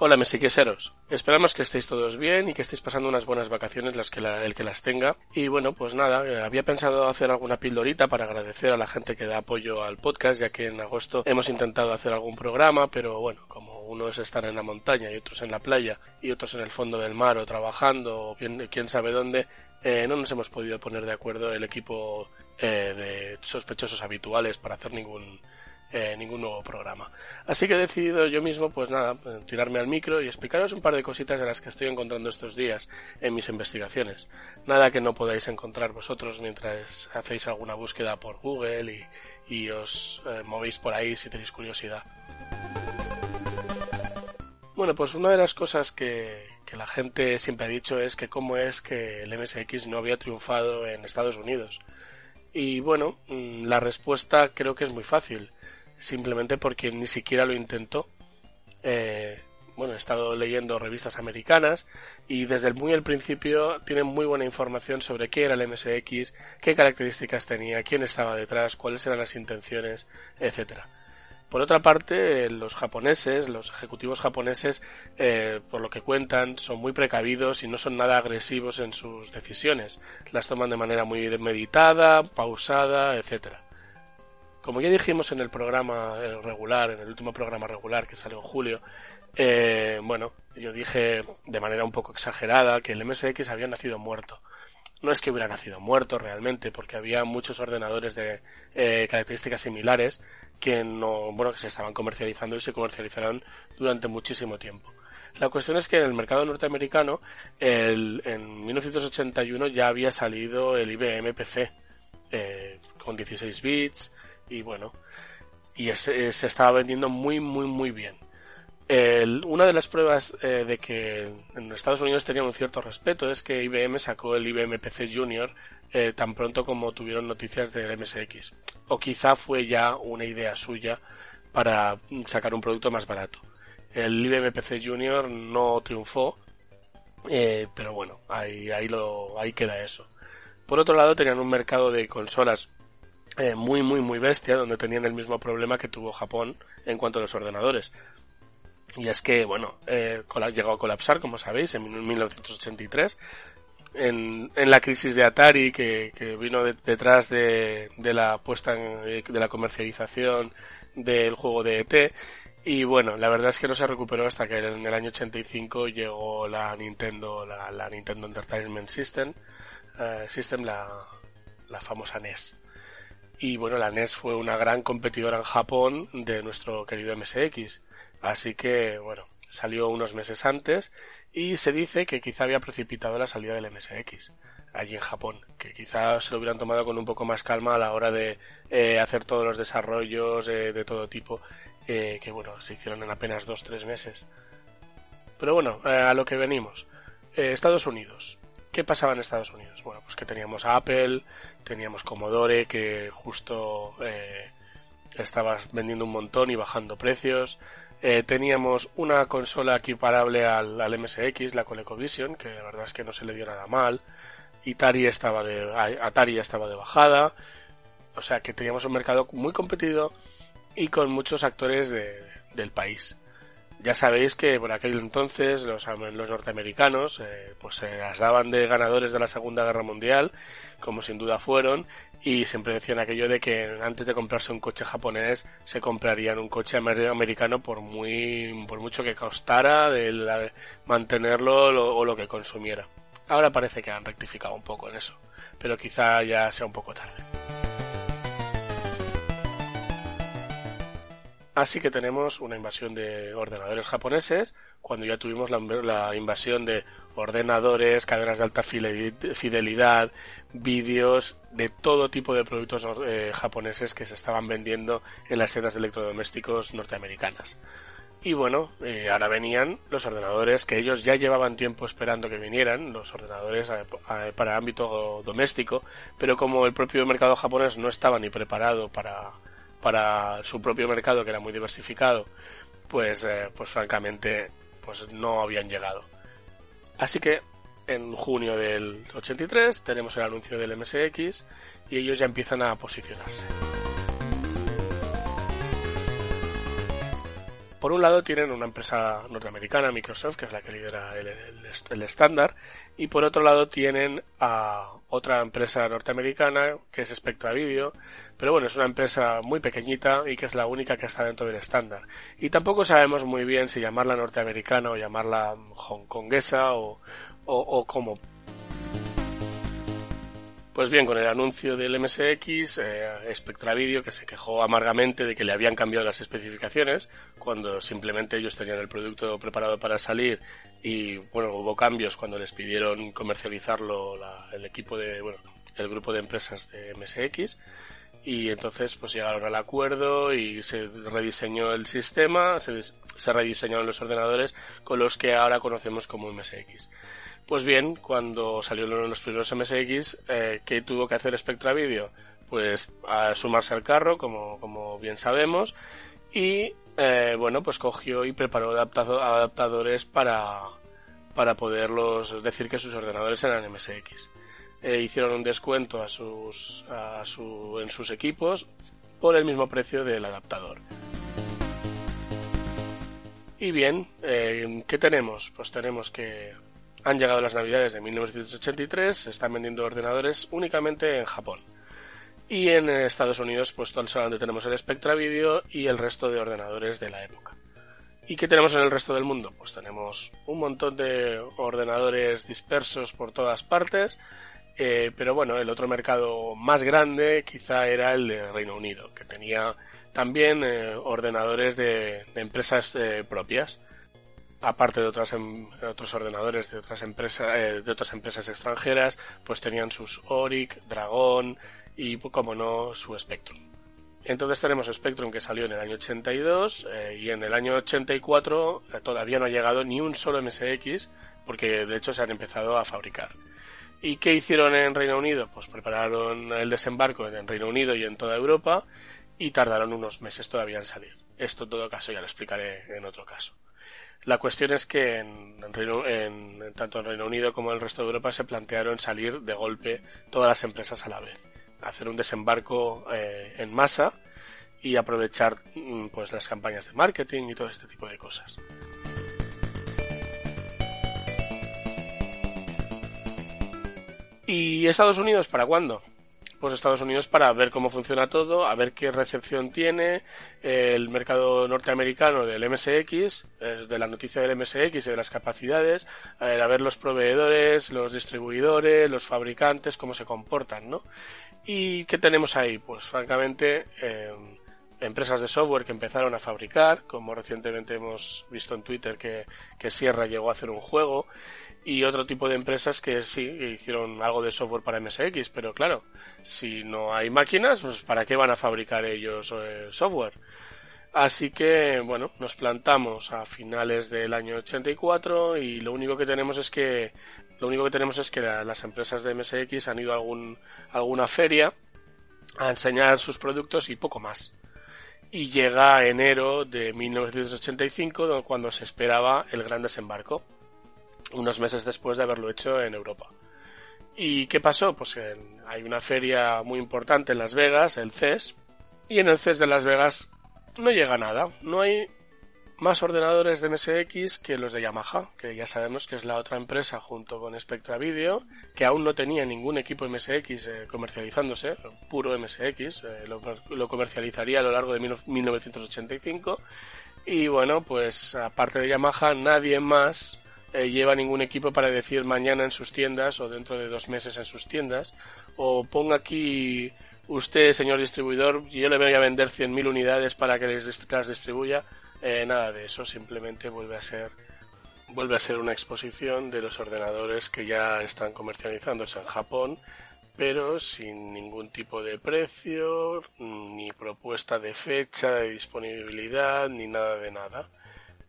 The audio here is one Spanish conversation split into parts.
Hola mesiqueseros, esperamos que estéis todos bien y que estéis pasando unas buenas vacaciones las que el que las tenga. Y bueno, pues nada, eh, había pensado hacer alguna pildorita para agradecer a la gente que da apoyo al podcast, ya que en agosto hemos intentado hacer algún programa, pero bueno, como unos están en la montaña y otros en la playa y otros en el fondo del mar o trabajando o bien, quién sabe dónde, eh, no nos hemos podido poner de acuerdo el equipo eh, de sospechosos habituales para hacer ningún eh, ningún nuevo programa. Así que he decidido yo mismo, pues nada, tirarme al micro y explicaros un par de cositas de las que estoy encontrando estos días en mis investigaciones. Nada que no podáis encontrar vosotros mientras hacéis alguna búsqueda por Google y, os eh, movéis por ahí si tenéis curiosidad. Bueno, pues una de las cosas que, que la gente siempre ha dicho es que cómo es que el MSX no había triunfado en Estados Unidos. Y bueno, mm, la respuesta creo que es muy fácil simplemente porque ni siquiera lo intentó. Eh, bueno, he estado leyendo revistas americanas y desde el muy al principio tienen muy buena información sobre qué era el MSX, qué características tenía, quién estaba detrás, cuáles eran las intenciones, etcétera. Por otra parte, los japoneses, los ejecutivos japoneses, eh, por lo que cuentan, son muy precavidos y no son nada agresivos en sus decisiones. Las toman de manera muy meditada, pausada, etcétera. Como ya dijimos en el programa eh, regular, en el último programa regular que salió en julio, eh, bueno, yo dije de manera un poco exagerada que el MSX había nacido muerto. No es que hubiera nacido muerto realmente, porque había muchos ordenadores de eh, características similares que no, bueno, que se estaban comercializando y se comercializaron durante muchísimo tiempo. La cuestión es que en el mercado norteamericano, en 1981 ya había salido el IBM PC con 16 bits, y bueno, y se, estaba vendiendo muy, muy, muy bien. una de las pruebas eh, de que en Estados Unidos tenían un cierto respeto es que IBM sacó el IBM PC Junior eh, tan pronto como tuvieron noticias del MSX. O quizá fue ya una idea suya para sacar un producto más barato. El IBM PC Junior no triunfó, eh, pero bueno, ahí, ahí, lo, ahí queda eso. Por otro lado, tenían un mercado de consolas eh, muy, muy, muy bestia, donde tenían el mismo problema que tuvo Japón en cuanto a los ordenadores. Y es que, bueno, eh, llegó a colapsar, como sabéis, en 1983, en, en la crisis de Atari que, vino detrás de, de, la puesta en, de la comercialización del juego de ET. Y bueno, la verdad es que no se recuperó hasta que en el año 85 llegó la Nintendo, la, Nintendo Entertainment System, eh, System la famosa NES. Y bueno, la NES fue una gran competidora en Japón de nuestro querido MSX. Así que, bueno, salió unos meses antes y se dice que quizá había precipitado la salida del MSX allí en Japón, que quizá se lo hubieran tomado con un poco más calma a la hora de eh, hacer todos los desarrollos eh, de todo tipo, eh, que bueno, se hicieron en apenas dos tres meses. Pero bueno, a lo que venimos. Estados Unidos. ¿Qué pasaba en Estados Unidos? Bueno, pues que teníamos a Apple, teníamos Commodore que justo eh, estaba vendiendo un montón y bajando precios. Eh, teníamos una consola equiparable al, MSX, la ColecoVision, que la verdad es que no se le dio nada mal. Atari estaba de, Atari estaba de bajada. O sea que teníamos un mercado muy competido y con muchos actores de, del país. Ya sabéis que por aquel entonces los, norteamericanos eh, pues se las daban de ganadores de la Segunda Guerra Mundial, como sin duda fueron, y siempre decían aquello de que antes de comprarse un coche japonés se comprarían un coche americano por muy por mucho que costara de mantenerlo o lo que consumiera. Ahora parece que han rectificado un poco en eso, pero quizá ya sea un poco tarde. Así que tenemos una invasión de ordenadores japoneses, cuando ya tuvimos la, invasión de ordenadores, cadenas de alta fidelidad, vídeos, de todo tipo de productos eh, japoneses que se estaban vendiendo en las tiendas de electrodomésticos norteamericanas. Y bueno, eh, ahora venían los ordenadores que ellos ya llevaban tiempo esperando que vinieran, los ordenadores eh, para ámbito doméstico, pero como el propio mercado japonés no estaba ni preparado para para su propio mercado que era muy diversificado pues eh, pues francamente pues no habían llegado. Así que en junio del 83 tenemos el anuncio del MSX y ellos ya empiezan a posicionarse. Por un lado tienen una empresa norteamericana, Microsoft, que es la que lidera el, estándar, y por otro lado tienen a otra empresa norteamericana, que es Spectra Video, pero bueno, es una empresa muy pequeñita y que es la única que está dentro del estándar. Y tampoco sabemos muy bien si llamarla norteamericana o llamarla hongkonguesa o, o, o como pues bien, con el anuncio del MSX, eh, Spectra Video, que se quejó amargamente de que le habían cambiado las especificaciones, cuando simplemente ellos tenían el producto preparado para salir y, bueno, hubo cambios cuando les pidieron comercializarlo el equipo de, bueno, el grupo de empresas de MSX, y entonces pues llegaron al acuerdo y se rediseñó el sistema, se, se rediseñaron los ordenadores con los que ahora conocemos como MSX. Pues bien, cuando salieron los primeros MSX, eh, ¿qué tuvo que hacer Spectra Video? Pues a sumarse al carro, como, como bien sabemos, y eh, bueno, pues cogió y preparó adaptadores para, para poderlos decir que sus ordenadores eran MSX. Eh, hicieron un descuento a sus, a su, en sus equipos por el mismo precio del adaptador. Y bien, eh, ¿qué tenemos? Pues tenemos que han llegado las navidades de 1983, se están vendiendo ordenadores únicamente en Japón. Y en Estados Unidos, pues solamente tenemos el Spectra Video y el resto de ordenadores de la época. ¿Y qué tenemos en el resto del mundo? Pues tenemos un montón de ordenadores dispersos por todas partes, eh, pero bueno, el otro mercado más grande quizá era el de Reino Unido, que tenía también eh, ordenadores de, empresas eh, propias aparte de em, otros ordenadores de otras empresas de otras empresas extranjeras pues tenían sus Oric, Dragon y como no su Spectrum. Entonces tenemos Spectrum que salió en el año 82 eh, y en el año 84 eh, todavía no ha llegado ni un solo MSX porque de hecho se han empezado a fabricar ¿Y qué hicieron en Reino Unido? Pues prepararon el desembarco en Reino Unido y en toda Europa y tardaron unos meses todavía en salir. Esto en todo caso ya lo explicaré en otro caso. La cuestión es que en, tanto en Reino Unido como en el resto de Europa se plantearon salir de golpe todas las empresas a la vez, hacer un desembarco eh, en masa y aprovechar mm, pues las campañas de marketing y todo este tipo de cosas. ¿Y Estados Unidos para cuándo? pues Estados Unidos para ver cómo funciona todo, a ver qué recepción tiene el mercado norteamericano del MSX, eh, de la noticia del MSX y de las capacidades, a ver los proveedores, los distribuidores, los fabricantes, cómo se comportan, ¿no? ¿Y qué tenemos ahí? Pues francamente, eh, empresas de software que empezaron a fabricar, como recientemente hemos visto en Twitter que, que Sierra llegó a hacer un juego, y otro tipo de empresas que sí hicieron algo de software para MSX, pero claro, si no hay máquinas, pues ¿para qué van a fabricar ellos eh, software? Así que, bueno, nos plantamos a finales del año 84 y lo único que tenemos es que lo único que tenemos es que las empresas de MSX han ido a algún, alguna feria a enseñar sus productos y poco más. Y llega enero de 1985 cuando se esperaba el gran desembarco unos meses después de haberlo hecho en Europa. ¿Y qué pasó? Pues hay una feria muy importante en Las Vegas, el CES, y en el CES de Las Vegas no llega nada. No hay más ordenadores de MSX que los de Yamaha, que ya sabemos que es la otra empresa junto con Spectra Video, que aún no tenía ningún equipo MSX eh, comercializándose, puro MSX, eh, lo, lo, comercializaría a lo largo de 1985. Y bueno, pues aparte de Yamaha, nadie más eh, lleva ningún equipo para decir mañana en sus tiendas o dentro de dos meses en sus tiendas o ponga aquí usted señor distribuidor yo le voy a vender 100.000 unidades para que les, las distribuya eh, nada de eso simplemente vuelve a ser vuelve a ser una exposición de los ordenadores que ya están comercializándose en Japón pero sin ningún tipo de precio ni propuesta de fecha de disponibilidad ni nada de nada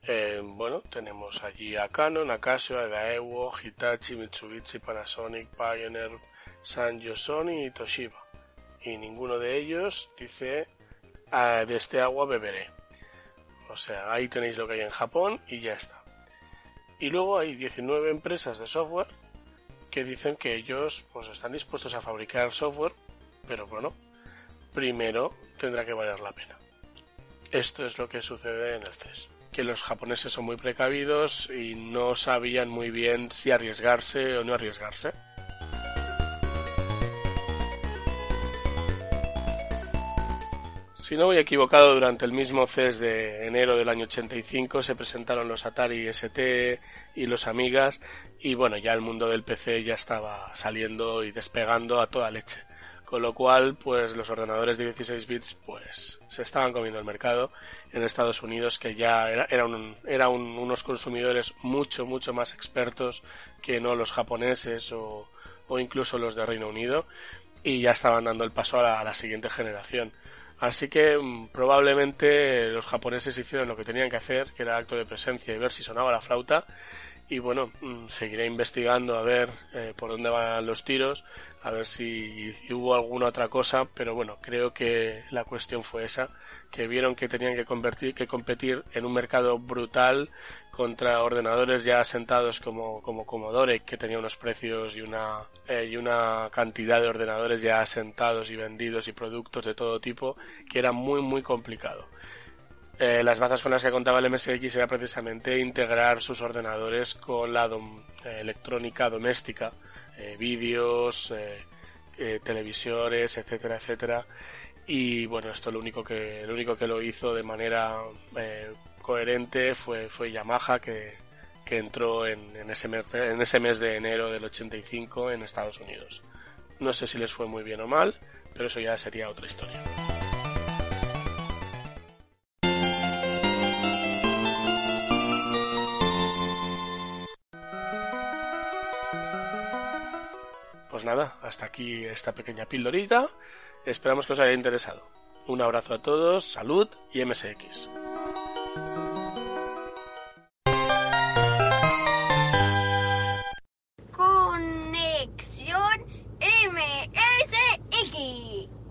eh, bueno, tenemos allí a Canon, a Casio, a Daewoo, Hitachi, Mitsubishi, Panasonic, Pioneer, Sanyo, Sony y Toshiba. Y ninguno de ellos dice ah, de este agua beberé. O sea, ahí tenéis lo que hay en Japón y ya está. Y luego hay 19 empresas de software que dicen que ellos pues están dispuestos a fabricar software, pero bueno, primero tendrá que valer la pena. esto es lo que sucede en el CES. Que los japoneses son muy precavidos y no sabían muy bien si arriesgarse o no arriesgarse. Si no voy equivocado, durante el mismo CES de enero del año 85 se presentaron los Atari ST y los Amigas y bueno, ya el mundo del PC ya estaba saliendo y despegando a toda leche. Con lo cual, pues los ordenadores de 16 bits pues se estaban comiendo el mercado en Estados Unidos que ya era, era, unos consumidores mucho, mucho más expertos que no los japoneses o incluso los de Reino Unido y ya estaban dando el paso a la siguiente generación. Así que mm, probablemente los japoneses hicieron lo que tenían que hacer, que era acto de presencia y ver si sonaba la flauta. Y bueno, mm, seguiré investigando a ver eh, por dónde van los tiros, a ver si, hubo alguna otra cosa, pero bueno, creo que la cuestión fue esa, que vieron que tenían que, convertir, que competir en un mercado brutal contra ordenadores ya asentados como, como Commodore, que tenía unos precios y una, eh, y una cantidad de ordenadores ya asentados y vendidos y productos de todo tipo, que era muy, muy complicado. Eh, las bazas con las que contaba el MSX era precisamente integrar sus ordenadores con la eh, electrónica doméstica, vídeos, televisores, etcétera, etcétera. Y bueno, esto lo único que, lo único que lo hizo de manera coherente fue, fue Yamaha que, entró en, en, ese mes, en ese mes de enero del 85 en Estados Unidos. No sé si les fue muy bien o mal, pero eso ya sería otra historia. Pues nada, hasta aquí esta pequeña pildorita. Esperamos que os haya interesado. Un abrazo a todos, salud y MSX.